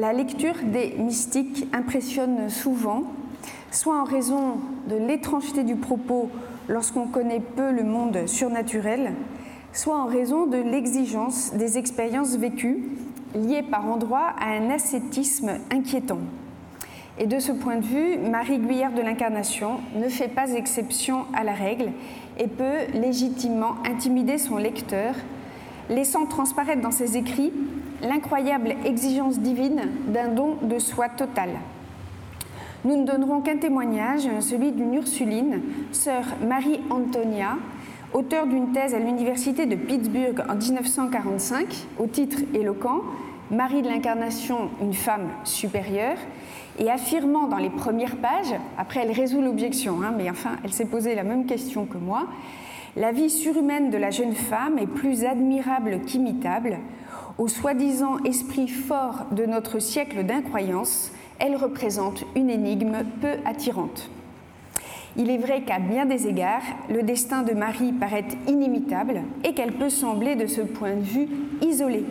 La lecture des mystiques impressionne souvent, soit en raison de l'étrangeté du propos lorsqu'on connaît peu le monde surnaturel, soit en raison de l'exigence des expériences vécues liées par endroits à un ascétisme inquiétant. Et de ce point de vue, Marie Guyère de l'Incarnation ne fait pas exception à la règle et peut légitimement intimider son lecteur, laissant transparaître dans ses écrits l'incroyable exigence divine d'un don de soi total. Nous ne donnerons qu'un témoignage, celui d'une Ursuline, sœur Marie Antonia, auteure d'une thèse à l'Université de Pittsburgh en 1945, au titre éloquent Marie de l'Incarnation, une femme supérieure, et affirmant dans les premières pages, après elle résout l'objection, hein, mais enfin elle s'est posé la même question que moi, la vie surhumaine de la jeune femme est plus admirable qu'imitable. Au soi-disant esprit fort de notre siècle d'incroyance, elle représente une énigme peu attirante. Il est vrai qu'à bien des égards, le destin de Marie paraît inimitable et qu'elle peut sembler de ce point de vue isolée.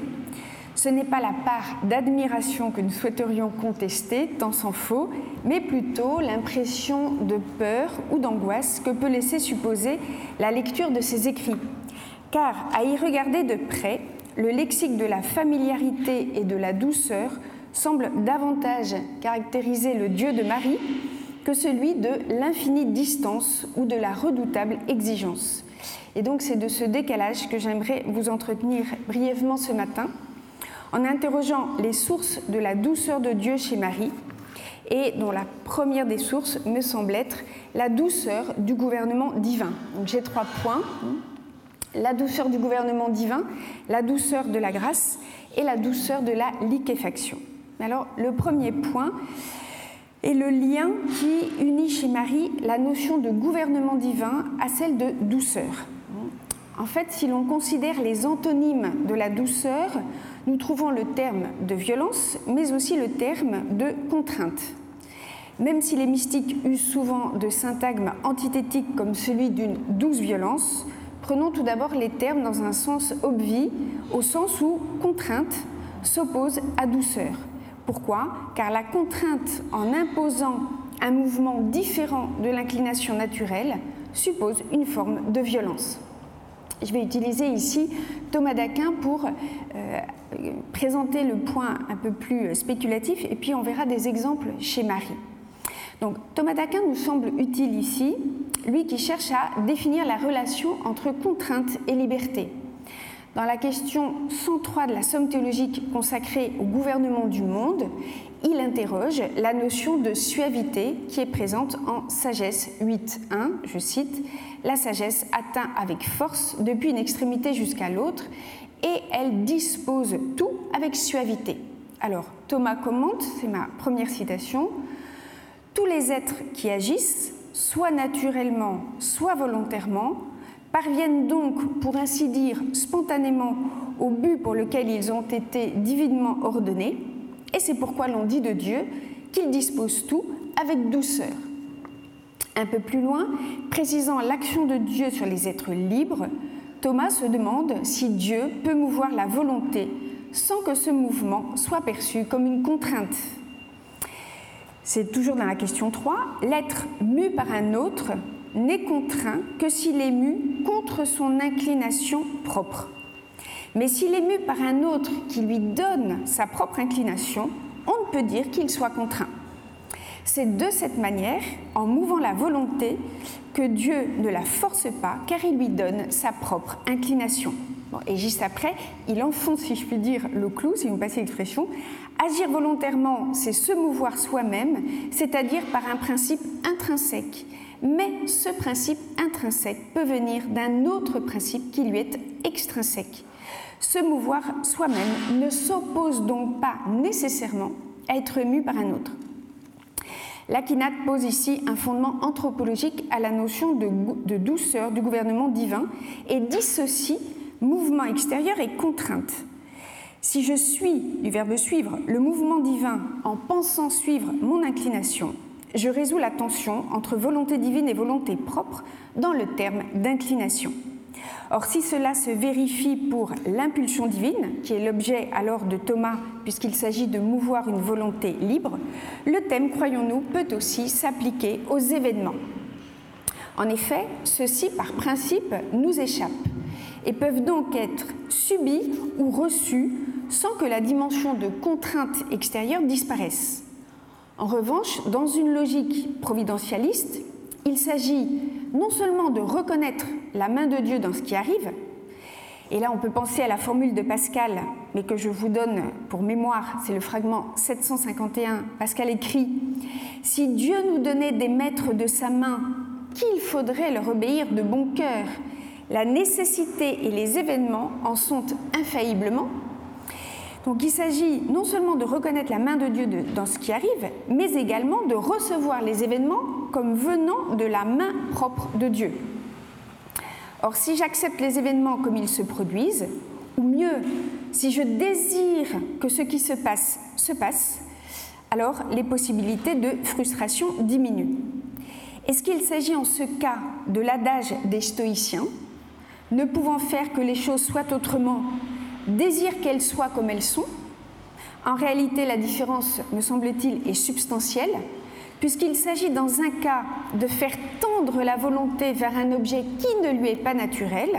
Ce n'est pas la part d'admiration que nous souhaiterions contester, tant s'en faut, mais plutôt l'impression de peur ou d'angoisse que peut laisser supposer la lecture de ses écrits. Car à y regarder de près, le lexique de la familiarité et de la douceur semble davantage caractériser le Dieu de Marie que celui de l'infinie distance ou de la redoutable exigence. Et donc c'est de ce décalage que j'aimerais vous entretenir brièvement ce matin en interrogeant les sources de la douceur de Dieu chez Marie, et dont la première des sources me semble être la douceur du gouvernement divin. j'ai trois points. La douceur du gouvernement divin, la douceur de la grâce et la douceur de la liquéfaction. Alors le premier point est le lien qui unit chez Marie la notion de gouvernement divin à celle de douceur. En fait, si l'on considère les antonymes de la douceur, nous trouvons le terme de violence, mais aussi le terme de contrainte. Même si les mystiques usent souvent de syntagmes antithétiques comme celui d'une douce violence, prenons tout d'abord les termes dans un sens obvi, au sens où contrainte s'oppose à douceur. Pourquoi? Car la contrainte, en imposant un mouvement différent de l'inclination naturelle, suppose une forme de violence. Je vais utiliser ici Thomas d'Aquin pour euh, présenter le point un peu plus spéculatif et puis on verra des exemples chez Marie. Donc Thomas d'Aquin nous semble utile ici, lui qui cherche à définir la relation entre contrainte et liberté. Dans la question 103 de la somme théologique consacrée au gouvernement du monde, il interroge la notion de suavité qui est présente en Sagesse 8.1, je cite, La sagesse atteint avec force depuis une extrémité jusqu'à l'autre et elle dispose tout avec suavité. Alors Thomas commente, c'est ma première citation, Tous les êtres qui agissent, soit naturellement, soit volontairement, parviennent donc, pour ainsi dire, spontanément au but pour lequel ils ont été divinement ordonnés, et c'est pourquoi l'on dit de Dieu qu'il dispose tout avec douceur. Un peu plus loin, précisant l'action de Dieu sur les êtres libres, Thomas se demande si Dieu peut mouvoir la volonté sans que ce mouvement soit perçu comme une contrainte. C'est toujours dans la question 3. L'être mu par un autre n'est contraint que s'il est mu contre son inclination propre. Mais s'il est mu par un autre qui lui donne sa propre inclination, on ne peut dire qu'il soit contraint. C'est de cette manière, en mouvant la volonté, que Dieu ne la force pas, car il lui donne sa propre inclination. et juste après, il enfonce, si je puis dire, le clou, si vous me passez l'expression. Agir volontairement, c'est se mouvoir soi-même, c'est-à-dire par un principe intrinsèque. Mais ce principe intrinsèque peut venir d'un autre principe qui lui est extrinsèque. Se mouvoir soi-même ne s'oppose donc pas nécessairement à être mu par un autre. L'Aquinate pose ici un fondement anthropologique à la notion de, de, douceur du gouvernement divin et dissocie mouvement extérieur et contrainte. Si je suis, du verbe suivre, le mouvement divin en pensant suivre mon inclination, je résous la tension entre volonté divine et volonté propre dans le terme d'inclination. Or, si cela se vérifie pour l'impulsion divine, qui est l'objet alors de Thomas, puisqu'il s'agit de mouvoir une volonté libre, le thème, croyons-nous, peut aussi s'appliquer aux événements. En effet, ceux-ci, par principe, nous échappent et peuvent donc être subis ou reçus sans que la dimension de contrainte extérieure disparaisse. En revanche, dans une logique providentialiste, il s'agit non seulement de reconnaître la main de Dieu dans ce qui arrive, et là on peut penser à la formule de Pascal, mais que je vous donne pour mémoire, c'est le fragment 751, Pascal écrit, Si Dieu nous donnait des maîtres de sa main, qu'il faudrait leur obéir de bon cœur, la nécessité et les événements en sont infailliblement. Donc il s'agit non seulement de reconnaître la main de Dieu dans ce qui arrive, mais également de recevoir les événements comme venant de la main propre de Dieu. Or, si j'accepte les événements comme ils se produisent, ou mieux, si je désire que ce qui se passe se passe, alors les possibilités de frustration diminuent. Est-ce qu'il s'agit en ce cas de l'adage des stoïciens, ne pouvant faire que les choses soient autrement, désire qu'elles soient comme elles sont En réalité, la différence, me semble-t-il, est substantielle, puisqu'il s'agit dans un cas de faire tendre la volonté vers un objet qui ne lui est pas naturel.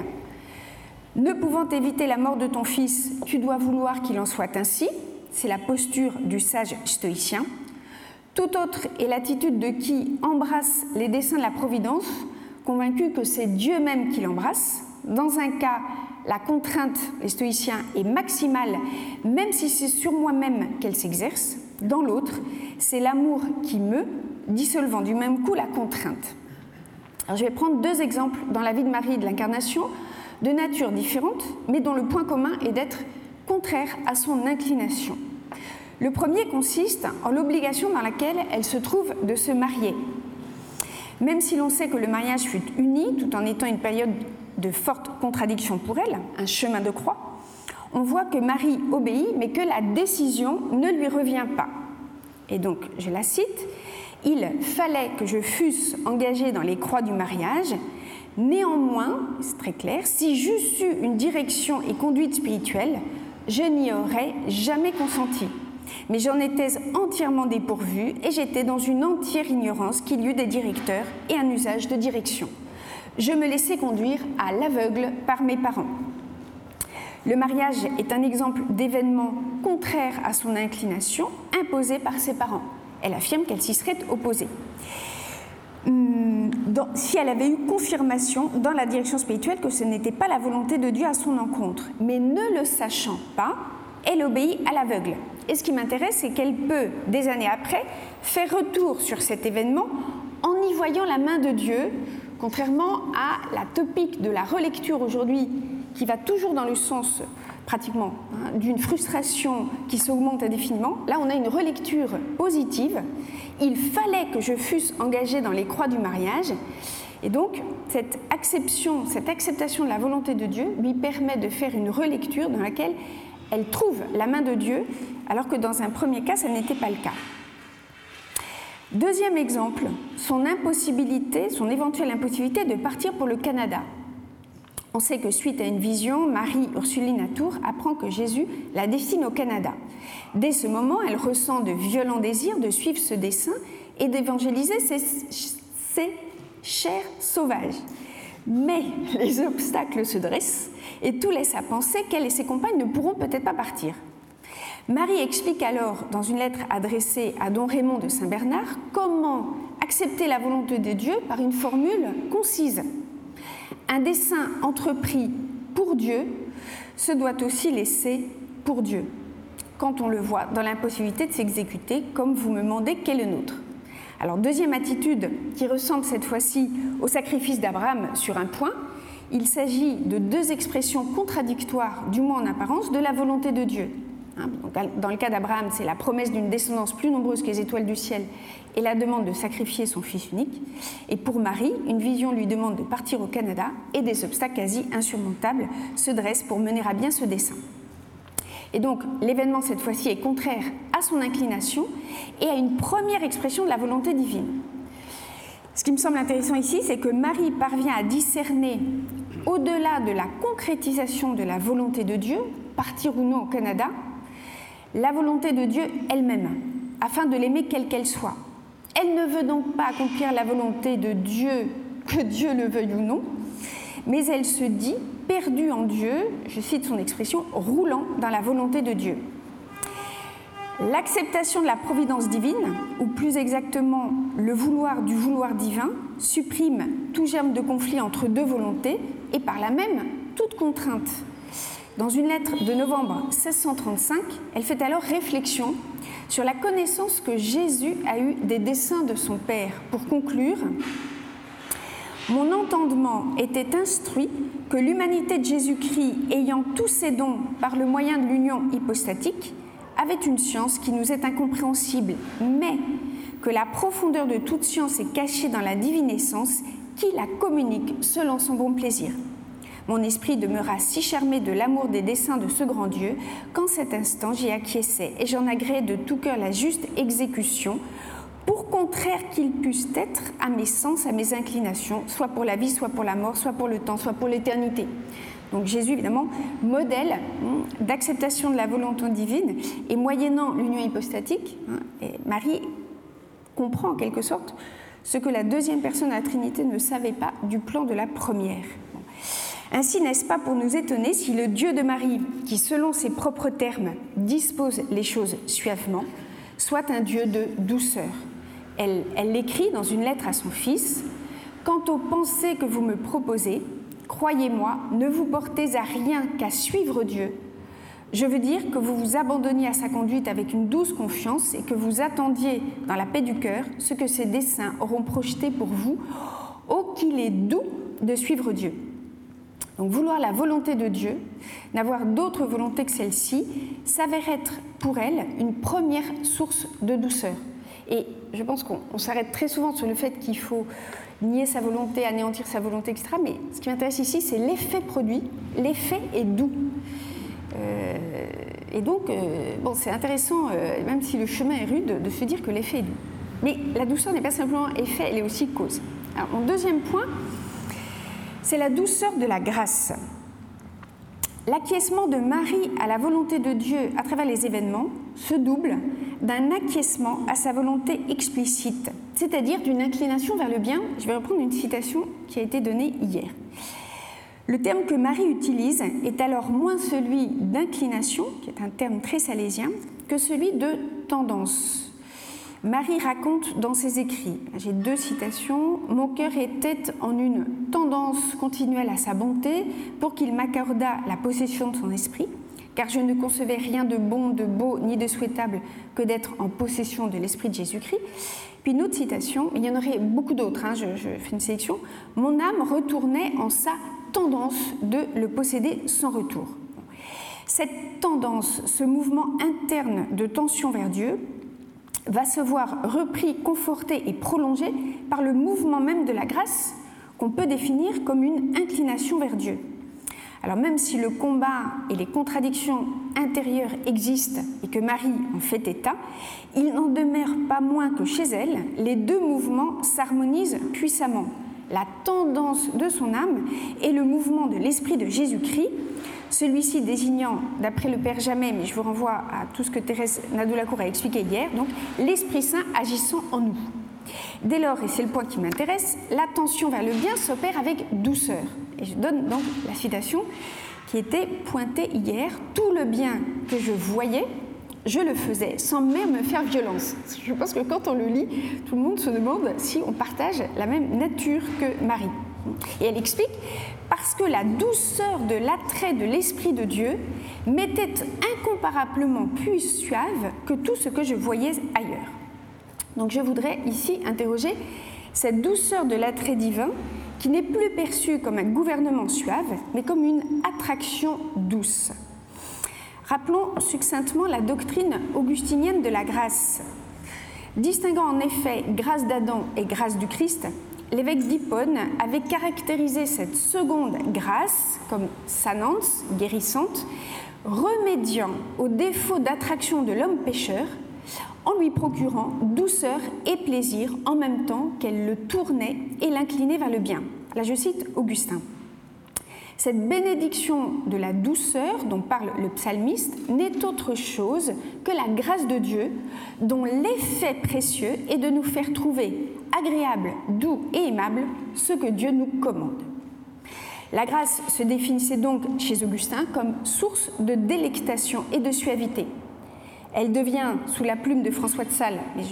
Ne pouvant éviter la mort de ton fils, tu dois vouloir qu'il en soit ainsi. C'est la posture du sage stoïcien. Tout autre est l'attitude de qui embrasse les desseins de la Providence, convaincu que c'est Dieu même qui l'embrasse. Dans un cas, la contrainte, les stoïciens, est maximale, même si c'est sur moi-même qu'elle s'exerce. Dans l'autre, c'est l'amour qui meut, dissolvant du même coup la contrainte. Alors, je vais prendre deux exemples dans la vie de Marie et de l'Incarnation, de nature différente, mais dont le point commun est d'être contraire à son inclination. Le premier consiste en l'obligation dans laquelle elle se trouve de se marier. Même si l'on sait que le mariage fut uni, tout en étant une période de forte contradiction pour elle, un chemin de croix, on voit que Marie obéit, mais que la décision ne lui revient pas. Et donc, je la cite, Il fallait que je fusse engagée dans les croix du mariage, néanmoins, c'est très clair, si j'eusse eu une direction et conduite spirituelle, je n'y aurais jamais consenti. Mais j'en étais entièrement dépourvue et j'étais dans une entière ignorance qu'il y eut des directeurs et un usage de direction. Je me laissais conduire à l'aveugle par mes parents. Le mariage est un exemple d'événement contraire à son inclination, imposé par ses parents. Elle affirme qu'elle s'y serait opposée. Hmm, si elle avait eu confirmation dans la direction spirituelle que ce n'était pas la volonté de Dieu à son encontre, mais ne le sachant pas, elle obéit à l'aveugle. Et ce qui m'intéresse, c'est qu'elle peut, des années après, faire retour sur cet événement en y voyant la main de Dieu, contrairement à la topique de la relecture aujourd'hui qui va toujours dans le sens pratiquement hein, d'une frustration qui s'augmente indéfiniment. Là, on a une relecture positive. Il fallait que je fusse engagée dans les croix du mariage. Et donc, cette acception, cette acceptation de la volonté de Dieu lui permet de faire une relecture dans laquelle elle trouve la main de Dieu, alors que dans un premier cas, ça n'était pas le cas. Deuxième exemple, son impossibilité, son éventuelle impossibilité de partir pour le Canada. On sait que suite à une vision, Marie-Ursuline Latour apprend que Jésus la destine au Canada. Dès ce moment, elle ressent de violents désirs de suivre ce dessein et d'évangéliser ses, ses chers sauvages. Mais les obstacles se dressent et tout laisse à penser qu'elle et ses compagnes ne pourront peut-être pas partir. Marie explique alors, dans une lettre adressée à Don Raymond de Saint-Bernard, comment accepter la volonté de Dieu par une formule concise un dessein entrepris pour Dieu se doit aussi laisser pour Dieu, quand on le voit dans l'impossibilité de s'exécuter, comme vous me demandez qu'est le nôtre. Alors, deuxième attitude qui ressemble cette fois-ci au sacrifice d'Abraham sur un point, il s'agit de deux expressions contradictoires, du moins en apparence, de la volonté de Dieu. Hein, dans le cas d'Abraham, c'est la promesse d'une descendance plus nombreuse que les étoiles du ciel et la demande de sacrifier son fils unique. Et pour Marie, une vision lui demande de partir au Canada et des obstacles quasi insurmontables se dressent pour mener à bien ce dessein. Et donc l'événement cette fois-ci est contraire à son inclination et à une première expression de la volonté divine. Ce qui me semble intéressant ici, c'est que Marie parvient à discerner au-delà de la concrétisation de la volonté de Dieu, partir ou non au Canada, la volonté de Dieu elle-même, afin de l'aimer quelle qu'elle soit. Elle ne veut donc pas accomplir la volonté de Dieu, que Dieu le veuille ou non, mais elle se dit perdue en Dieu, je cite son expression, roulant dans la volonté de Dieu. L'acceptation de la providence divine, ou plus exactement le vouloir du vouloir divin, supprime tout germe de conflit entre deux volontés et par là même toute contrainte. Dans une lettre de novembre 1635, elle fait alors réflexion sur la connaissance que Jésus a eue des desseins de son Père. Pour conclure, mon entendement était instruit que l'humanité de Jésus-Christ, ayant tous ses dons par le moyen de l'union hypostatique, avait une science qui nous est incompréhensible, mais que la profondeur de toute science est cachée dans la divine essence qui la communique selon son bon plaisir. Mon esprit demeura si charmé de l'amour des desseins de ce grand Dieu qu'en cet instant j'y acquiesçais et j'en agréais de tout cœur la juste exécution, pour contraire qu'ils puissent être à mes sens, à mes inclinations, soit pour la vie, soit pour la mort, soit pour le temps, soit pour l'éternité. Donc Jésus, évidemment, modèle hein, d'acceptation de la volonté divine, et moyennant l'union hypostatique, hein, Marie comprend en quelque sorte ce que la deuxième personne de la Trinité ne savait pas du plan de la première. Ainsi, n'est-ce pas pour nous étonner si le Dieu de Marie, qui selon ses propres termes dispose les choses suavement, soit un Dieu de douceur Elle l'écrit dans une lettre à son fils Quant aux pensées que vous me proposez, croyez-moi, ne vous portez à rien qu'à suivre Dieu. Je veux dire que vous vous abandonniez à sa conduite avec une douce confiance et que vous attendiez dans la paix du cœur ce que ses desseins auront projeté pour vous. Oh, qu'il est doux de suivre Dieu. Donc vouloir la volonté de Dieu, n'avoir d'autre volonté que celle-ci, s'avère être pour elle une première source de douceur. Et je pense qu'on s'arrête très souvent sur le fait qu'il faut nier sa volonté, anéantir sa volonté, etc. Mais ce qui m'intéresse ici, c'est l'effet produit. L'effet est doux. Euh, et donc, euh, bon, c'est intéressant, euh, même si le chemin est rude, de se dire que l'effet est doux. Mais la douceur n'est pas simplement effet, elle est aussi cause. Alors, mon deuxième point, c'est la douceur de la grâce. L'acquiescement de Marie à la volonté de Dieu à travers les événements se double d'un acquiescement à sa volonté explicite, c'est-à-dire d'une inclination vers le bien. Je vais reprendre une citation qui a été donnée hier. Le terme que Marie utilise est alors moins celui d'inclination, qui est un terme très salésien, que celui de tendance. Marie raconte dans ses écrits, j'ai deux citations, Mon cœur était en une tendance continuelle à sa bonté pour qu'il m'accordât la possession de son esprit, car je ne concevais rien de bon, de beau, ni de souhaitable que d'être en possession de l'esprit de Jésus-Christ. Puis une autre citation, il y en aurait beaucoup d'autres, hein, je, je fais une sélection, Mon âme retournait en sa tendance de le posséder sans retour. Cette tendance, ce mouvement interne de tension vers Dieu, va se voir repris, conforté et prolongé par le mouvement même de la grâce qu'on peut définir comme une inclination vers Dieu. Alors même si le combat et les contradictions intérieures existent et que Marie en fait état, il n'en demeure pas moins que chez elle, les deux mouvements s'harmonisent puissamment. La tendance de son âme et le mouvement de l'esprit de Jésus-Christ celui-ci désignant, d'après le Père Jamais, mais je vous renvoie à tout ce que Thérèse Nadoulacour a expliqué hier, donc l'Esprit Saint agissant en nous. Dès lors, et c'est le point qui m'intéresse, l'attention vers le bien s'opère avec douceur. Et je donne donc la citation qui était pointée hier. Tout le bien que je voyais, je le faisais sans même me faire violence. Je pense que quand on le lit, tout le monde se demande si on partage la même nature que Marie. Et elle explique parce que la douceur de l'attrait de l'Esprit de Dieu m'était incomparablement plus suave que tout ce que je voyais ailleurs. Donc je voudrais ici interroger cette douceur de l'attrait divin qui n'est plus perçue comme un gouvernement suave, mais comme une attraction douce. Rappelons succinctement la doctrine augustinienne de la grâce. Distinguant en effet grâce d'Adam et grâce du Christ, l'évêque d'Hippone avait caractérisé cette seconde grâce comme sanante, guérissante, remédiant au défaut d'attraction de l'homme pécheur en lui procurant douceur et plaisir en même temps qu'elle le tournait et l'inclinait vers le bien. Là, je cite Augustin. Cette bénédiction de la douceur dont parle le psalmiste n'est autre chose que la grâce de Dieu dont l'effet précieux est de nous faire trouver agréable, doux et aimable ce que Dieu nous commande. La grâce se définissait donc chez Augustin comme source de délectation et de suavité. Elle devient, sous la plume de François de Sales, mais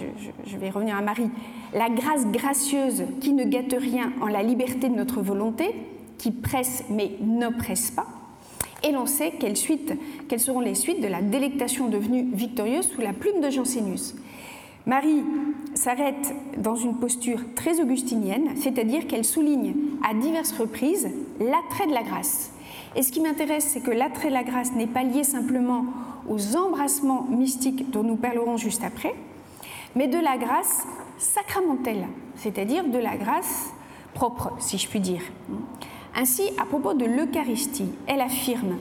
je, vais revenir à Marie, la grâce gracieuse qui ne gâte rien en la liberté de notre volonté, qui presse mais n'oppresse pas. Et l'on sait quelles, quelles seront les suites de la délectation devenue victorieuse sous la plume de Jansénus. Marie s'arrête dans une posture très augustinienne, c'est-à-dire qu'elle souligne à diverses reprises l'attrait de la grâce. Et ce qui m'intéresse, c'est que l'attrait de la grâce n'est pas lié simplement aux embrassements mystiques dont nous parlerons juste après, mais de la grâce sacramentelle, c'est-à-dire de la grâce propre, si je puis dire. Ainsi, à propos de l'Eucharistie, elle affirme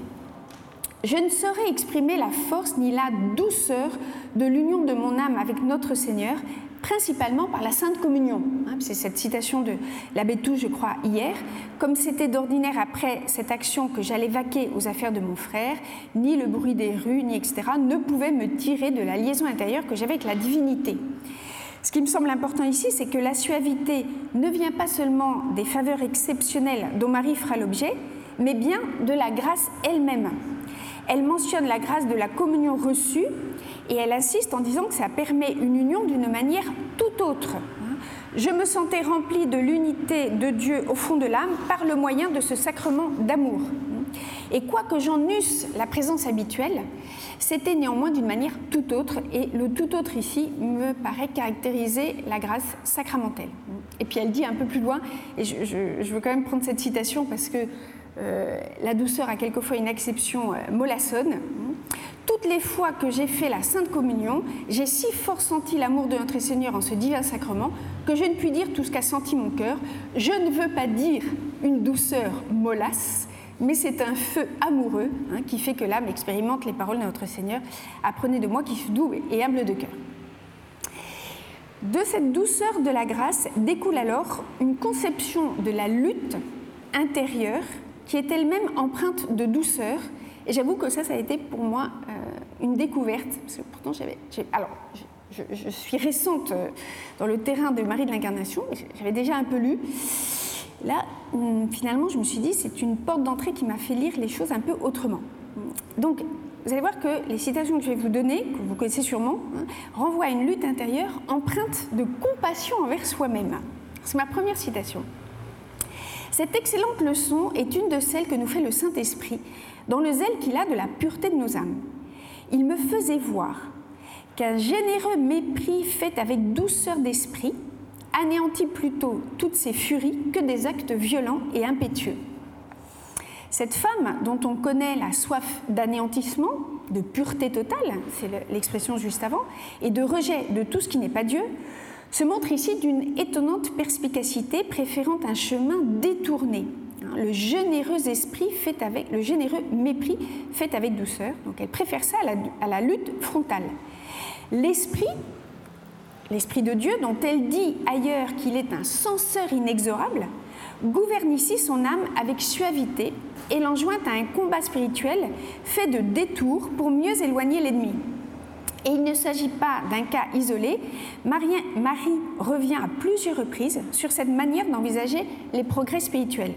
je ne saurais exprimer la force ni la douceur de l'union de mon âme avec notre Seigneur, principalement par la Sainte Communion. Hein, c'est cette citation de l'abbé Touche, je crois, hier. Comme c'était d'ordinaire après cette action que j'allais vaquer aux affaires de mon frère, ni le bruit des rues, ni etc., ne pouvait me tirer de la liaison intérieure que j'avais avec la divinité. Ce qui me semble important ici, c'est que la suavité ne vient pas seulement des faveurs exceptionnelles dont Marie fera l'objet, mais bien de la grâce elle-même elle mentionne la grâce de la communion reçue et elle insiste en disant que ça permet une union d'une manière tout autre. Je me sentais remplie de l'unité de Dieu au fond de l'âme par le moyen de ce sacrement d'amour. Et quoique j'en eusse la présence habituelle, c'était néanmoins d'une manière tout autre, et le tout autre ici me paraît caractériser la grâce sacramentelle. Et puis elle dit un peu plus loin, et je, je veux quand même prendre cette citation parce que la douceur a quelquefois une exception euh, mollassonne. Toutes les fois que j'ai fait la Sainte Communion, j'ai si fort senti l'amour de notre Seigneur en ce divin sacrement que je ne puis dire tout ce qu'a senti mon cœur. Je ne veux pas dire une douceur mollasse, mais c'est un feu amoureux hein, qui fait que l'âme expérimente les paroles de notre Seigneur. Apprenez de moi qui suis doux et humble de cœur. De cette douceur de la grâce découle alors une conception de la lutte intérieure qui est elle-même empreinte de douceur. Et j'avoue que ça, ça a été pour moi euh, une découverte, parce que pourtant j'avais... Alors, je, suis récente euh, dans le terrain de Marie de l'Incarnation, j'avais déjà un peu lu. Là, finalement, je me suis dit, c'est une porte d'entrée qui m'a fait lire les choses un peu autrement. Donc, vous allez voir que les citations que je vais vous donner, que vous connaissez sûrement, hein, renvoient à une lutte intérieure empreinte de compassion envers soi-même. C'est ma première citation. Cette excellente leçon est une de celles que nous fait le Saint-Esprit dans le zèle qu'il a de la pureté de nos âmes. Il me faisait voir qu'un généreux mépris fait avec douceur d'esprit anéantit plutôt toutes ses furies que des actes violents et impétueux. Cette femme dont on connaît la soif d'anéantissement, de pureté totale, c'est l'expression juste avant, et de rejet de tout ce qui n'est pas Dieu, se montre ici d'une étonnante perspicacité, préférant un chemin détourné. Le généreux esprit fait avec, le généreux mépris fait avec douceur. Donc elle préfère ça à la, lutte frontale. L'esprit, l'esprit de Dieu, dont elle dit ailleurs qu'il est un censeur inexorable, gouverne ici son âme avec suavité et l'enjoint à un combat spirituel fait de détours pour mieux éloigner l'ennemi. Et il ne s'agit pas d'un cas isolé. Marie, revient à plusieurs reprises sur cette manière d'envisager les progrès spirituels.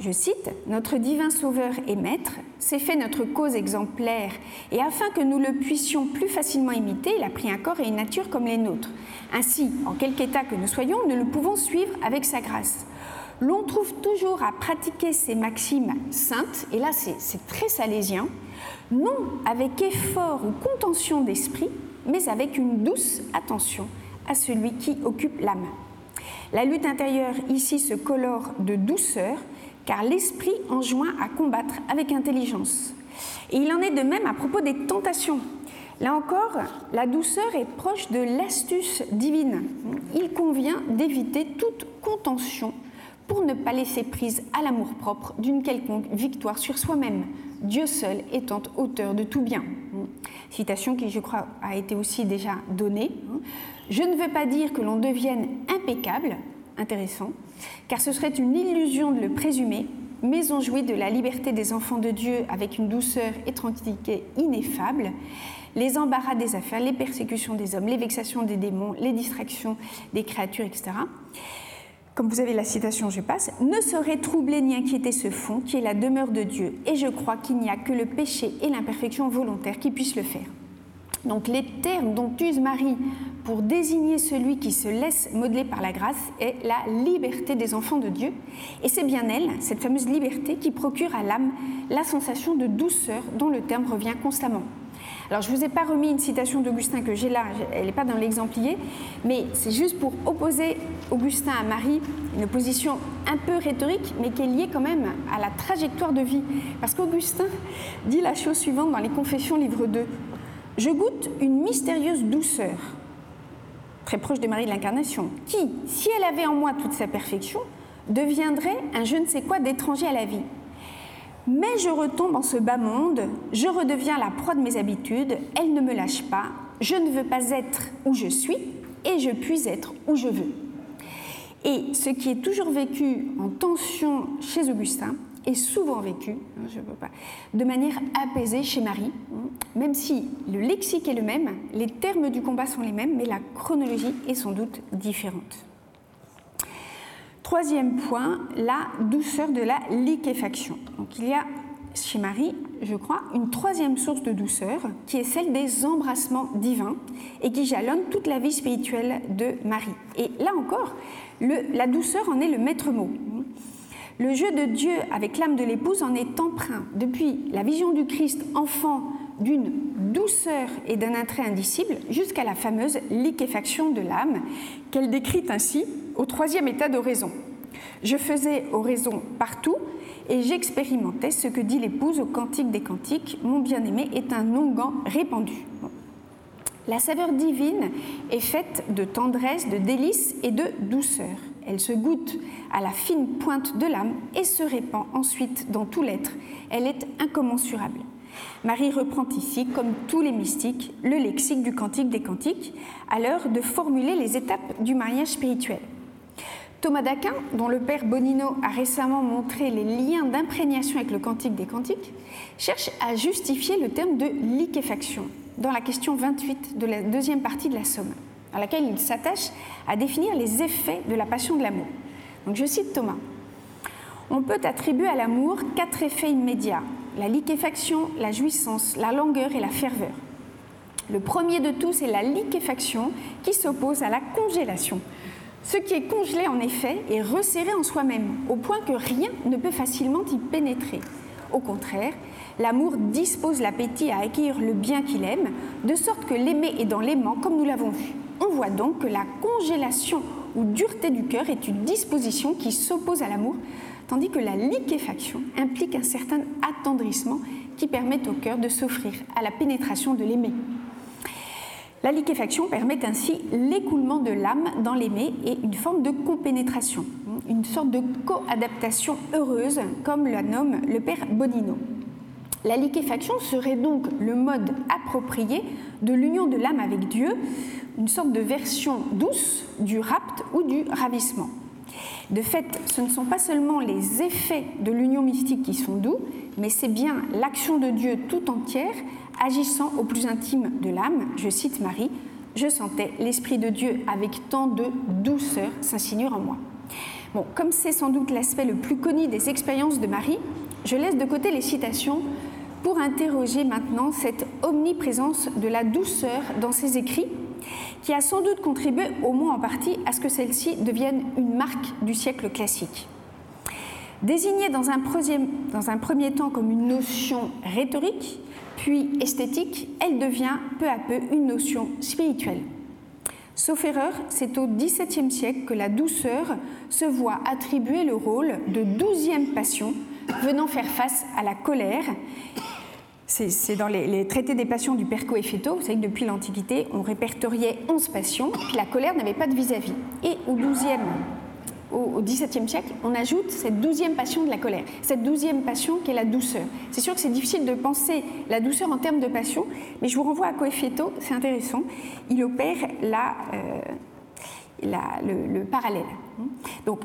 Je cite, Notre divin Sauveur et Maître s'est fait notre cause exemplaire, et afin que nous le puissions plus facilement imiter, il a pris un corps et une nature comme les nôtres. Ainsi, en quelque état que nous soyons, nous le pouvons suivre avec sa grâce. L'on trouve toujours à pratiquer ces maximes saintes, et là c'est très salésien, non avec effort ou contention d'esprit, mais avec une douce attention à celui qui occupe l'âme. La lutte intérieure ici se colore de douceur, car l'esprit enjoint à combattre avec intelligence. Et il en est de même à propos des tentations. Là encore, la douceur est proche de l'astuce divine. Il convient d'éviter toute contention pour ne pas laisser prise à l'amour-propre d'une quelconque victoire sur soi-même, Dieu seul étant auteur de tout bien. Citation qui, je crois, a été aussi déjà donnée. Je ne veux pas dire que l'on devienne impeccable, intéressant, car ce serait une illusion de le présumer, mais on jouit de la liberté des enfants de Dieu avec une douceur et tranquillité ineffables. Les embarras des affaires, les persécutions des hommes, les vexations des démons, les distractions des créatures, etc. Comme vous avez la citation, je passe, ne saurait troubler ni inquiéter ce fond qui est la demeure de Dieu. Et je crois qu'il n'y a que le péché et l'imperfection volontaire qui puissent le faire. Donc les termes dont use Marie pour désigner celui qui se laisse modeler par la grâce est la liberté des enfants de Dieu. Et c'est bien elle, cette fameuse liberté, qui procure à l'âme la sensation de douceur dont le terme revient constamment. Alors je ne vous ai pas remis une citation d'Augustin que j'ai là, elle n'est pas dans l'exemplier, mais c'est juste pour opposer Augustin à Marie, une opposition un peu rhétorique, mais qui est liée quand même à la trajectoire de vie. Parce qu'Augustin dit la chose suivante dans les Confessions, livre 2 je goûte une mystérieuse douceur, très proche de Marie de l'Incarnation, qui, si elle avait en moi toute sa perfection, deviendrait un je ne sais quoi d'étranger à la vie. Mais je retombe en ce bas monde, je redeviens la proie de mes habitudes, elle ne me lâche pas, je ne veux pas être où je suis et je puis être où je veux. Et ce qui est toujours vécu en tension chez Augustin, est souvent vécu, hein, de manière apaisée chez Marie, hein, même si le lexique est le même, les termes du combat sont les mêmes, mais la chronologie est sans doute différente. Troisième point, la douceur de la liquéfaction. Donc il y a chez Marie, je crois, une troisième source de douceur qui est celle des embrassements divins et qui jalonne toute la vie spirituelle de Marie. Et là encore, la douceur en est le maître mot. Le jeu de Dieu avec l'âme de l'épouse en est empreint depuis la vision du Christ enfant d'une douceur et d'un attrait indicible jusqu'à la fameuse liquéfaction de l'âme qu'elle décrit ainsi au troisième état d'oraison. Je faisais oraison partout et j'expérimentais ce que dit l'épouse au Cantique des Cantiques Mon bien-aimé est un onguent répandu. La saveur divine est faite de tendresse, de délice et de douceur. Elle se goûte à la fine pointe de l'âme et se répand ensuite dans tout l'être. Elle est incommensurable. Marie reprend ici, comme tous les mystiques, le lexique du Cantique des Cantiques à l'heure de formuler les étapes du mariage spirituel. Thomas d'Aquin, dont le père Bonino a récemment montré les liens d'imprégnation avec le Cantique des Cantiques, cherche à justifier le terme de liquéfaction dans la question 28 de la deuxième partie de la Somme dans laquelle il s'attache à définir les effets de la passion de l'amour. Donc je cite Thomas. On peut attribuer à l'amour quatre effets immédiats la liquéfaction, la jouissance, la langueur et la ferveur. Le premier de tous est la liquéfaction qui s'oppose à la congélation. Ce qui est congelé en effet est resserré en soi-même, au point que rien ne peut facilement y pénétrer. Au contraire, l'amour dispose l'appétit à accueillir le bien qu'il aime, de sorte que l'aimer est dans l'aimant, comme nous l'avons vu. On voit donc que la congélation ou dureté du cœur est une disposition qui s'oppose à l'amour, tandis que la liquéfaction implique un certain attendrissement qui permet au cœur de s'offrir à la pénétration de l'aimé. La liquéfaction permet ainsi l'écoulement de l'âme dans l'aimé et une forme de compénétration, une sorte de co-adaptation heureuse, comme la nomme le père Bonino. La liquéfaction serait donc le mode approprié de l'union de l'âme avec Dieu, une sorte de version douce du rapt ou du ravissement. De fait, ce ne sont pas seulement les effets de l'union mystique qui sont doux, mais c'est bien l'action de Dieu tout entière agissant au plus intime de l'âme. Je cite Marie, je sentais l'Esprit de Dieu avec tant de douceur s'insinuer en moi. Comme c'est sans doute l'aspect le plus connu des expériences de Marie, je laisse de côté les citations pour interroger maintenant cette omniprésence de la douceur dans ses écrits qui a sans doute contribué au moins en partie à ce que celle-ci devienne une marque du siècle classique. Désignée dans un, premier temps comme une notion rhétorique, puis esthétique, elle devient peu à peu une notion spirituelle. Sauf erreur, c'est au XVIIe siècle que la douceur se voit attribuer le rôle de douzième passion venant faire face à la colère c'est dans les, traités des passions du Perco et. Vous savez que depuis l'Antiquité, on répertoriait 11 passions, puis la colère n'avait pas de vis-à-vis. Et au 12e, au, XVIIe siècle, on ajoute cette douzième passion de la colère, cette douzième passion qui est la douceur. C'est sûr que c'est difficile de penser la douceur en termes de passion, mais je vous renvoie à Coefeto, c'est intéressant. Il opère euh, le, le, parallèle. Donc,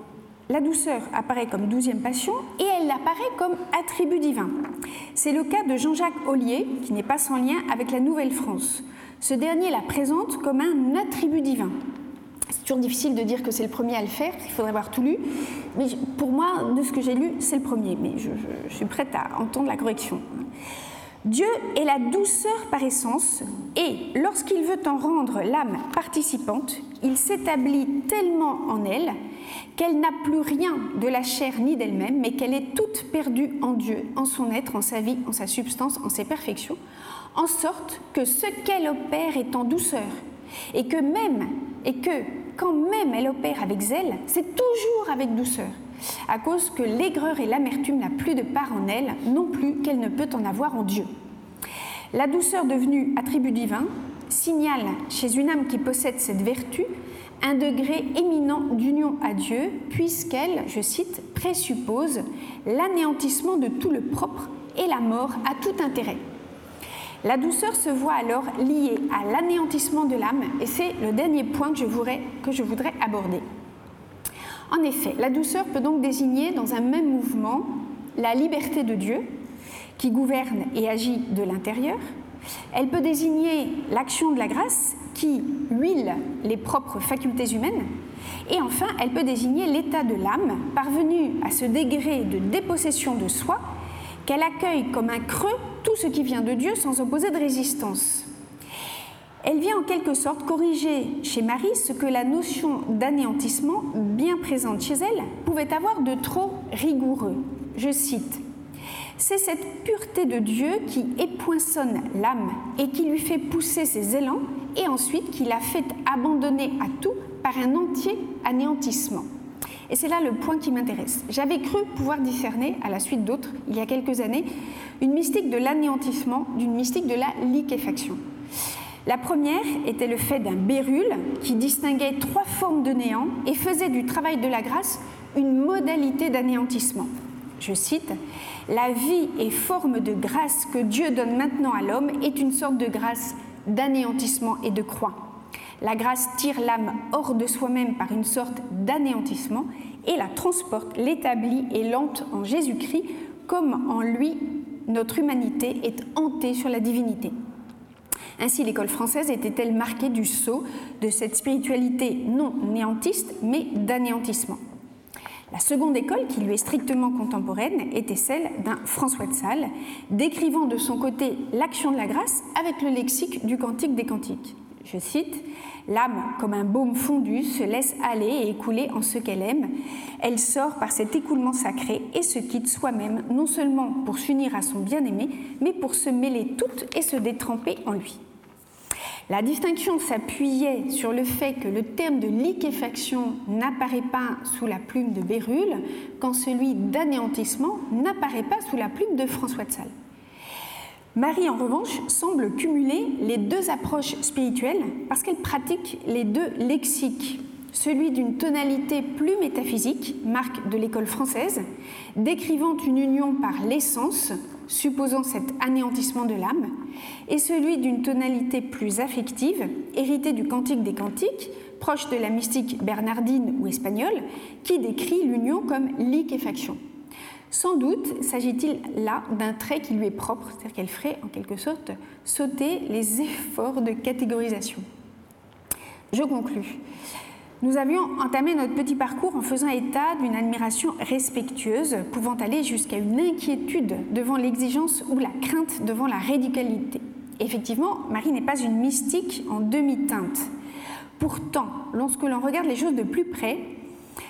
la douceur apparaît comme douzième passion et elle apparaît comme attribut divin. C'est le cas de Jean-Jacques Ollier, qui n'est pas sans lien avec la Nouvelle-France. Ce dernier la présente comme un attribut divin. C'est toujours difficile de dire que c'est le premier à le faire, il faudrait avoir tout lu. Mais pour moi, de ce que j'ai lu, c'est le premier. Mais je, je suis prête à entendre la correction. Dieu est la douceur par essence, et lorsqu'il veut en rendre l'âme participante, il s'établit tellement en elle qu'elle n'a plus rien de la chair ni d'elle-même, mais qu'elle est toute perdue en Dieu, en son être, en sa vie, en sa substance, en ses perfections, en sorte que ce qu'elle opère est en douceur, et que même, et que quand même elle opère avec zèle, c'est toujours avec douceur à cause que l'aigreur et l'amertume n'a plus de part en elle, non plus qu'elle ne peut en avoir en Dieu. La douceur devenue attribut divin signale chez une âme qui possède cette vertu un degré éminent d'union à Dieu, puisqu'elle, je cite, présuppose l'anéantissement de tout le propre et la mort à tout intérêt. La douceur se voit alors liée à l'anéantissement de l'âme, et c'est le dernier point que je voudrais, que je voudrais aborder. En effet, la douceur peut donc désigner dans un même mouvement la liberté de Dieu, qui gouverne et agit de l'intérieur. Elle peut désigner l'action de la grâce, qui huile les propres facultés humaines. Et enfin, elle peut désigner l'état de l'âme, parvenue à ce degré de dépossession de soi, qu'elle accueille comme un creux tout ce qui vient de Dieu sans opposer de résistance. Elle vient en quelque sorte corriger chez Marie ce que la notion d'anéantissement, bien présente chez elle, pouvait avoir de trop rigoureux. Je cite C'est cette pureté de Dieu qui époinçonne l'âme et qui lui fait pousser ses élans et ensuite qui la fait abandonner à tout par un entier anéantissement. Et c'est là le point qui m'intéresse. J'avais cru pouvoir discerner, à la suite d'autres, il y a quelques années, une mystique de l'anéantissement d'une mystique de la liquéfaction. La première était le fait d'un bérule qui distinguait trois formes de néant et faisait du travail de la grâce une modalité d'anéantissement. Je cite, La vie et forme de grâce que Dieu donne maintenant à l'homme est une sorte de grâce d'anéantissement et de croix. La grâce tire l'âme hors de soi-même par une sorte d'anéantissement et la transporte, l'établit et lente en Jésus-Christ, comme en lui notre humanité est hantée sur la divinité. Ainsi, l'école française était-elle marquée du sceau de cette spiritualité non néantiste, mais d'anéantissement. La seconde école, qui lui est strictement contemporaine, était celle d'un François de Sales, décrivant de son côté l'action de la grâce avec le lexique du Cantique des Cantiques. Je cite L'âme, comme un baume fondu, se laisse aller et écouler en ce qu'elle aime. Elle sort par cet écoulement sacré et se quitte soi-même, non seulement pour s'unir à son bien-aimé, mais pour se mêler toute et se détremper en lui. La distinction s'appuyait sur le fait que le terme de liquéfaction n'apparaît pas sous la plume de Bérulle, quand celui d'anéantissement n'apparaît pas sous la plume de François de Sales. Marie, en revanche, semble cumuler les deux approches spirituelles parce qu'elle pratique les deux lexiques, celui d'une tonalité plus métaphysique, marque de l'école française, décrivant une union par l'essence, supposant cet anéantissement de l'âme, et celui d'une tonalité plus affective, héritée du Cantique des Cantiques, proche de la mystique bernardine ou espagnole, qui décrit l'union comme liquéfaction. Sans doute s'agit-il là d'un trait qui lui est propre, c'est-à-dire qu'elle ferait en quelque sorte sauter les efforts de catégorisation. Je conclus. Nous avions entamé notre petit parcours en faisant état d'une admiration respectueuse, pouvant aller jusqu'à une inquiétude devant l'exigence ou la crainte devant la radicalité. Effectivement, Marie n'est pas une mystique en demi-teinte. Pourtant, lorsque l'on regarde les choses de plus près,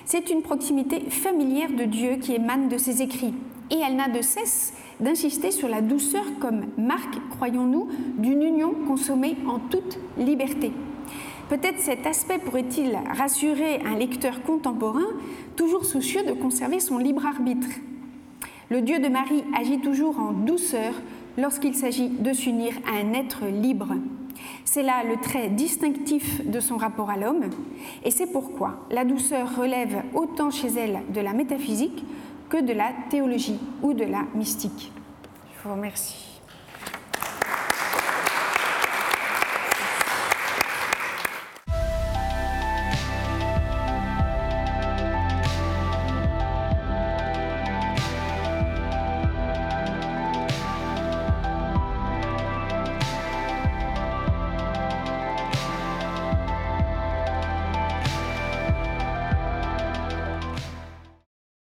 c'est une proximité familière de Dieu qui émane de ses écrits, et elle n'a de cesse d'insister sur la douceur comme marque, croyons-nous, d'une union consommée en toute liberté. Peut-être cet aspect pourrait-il rassurer un lecteur contemporain, toujours soucieux de conserver son libre arbitre. Le Dieu de Marie agit toujours en douceur lorsqu'il s'agit de s'unir à un être libre. C'est là le trait distinctif de son rapport à l'homme, et c'est pourquoi la douceur relève autant chez elle de la métaphysique que de la théologie ou de la mystique. Je vous remercie.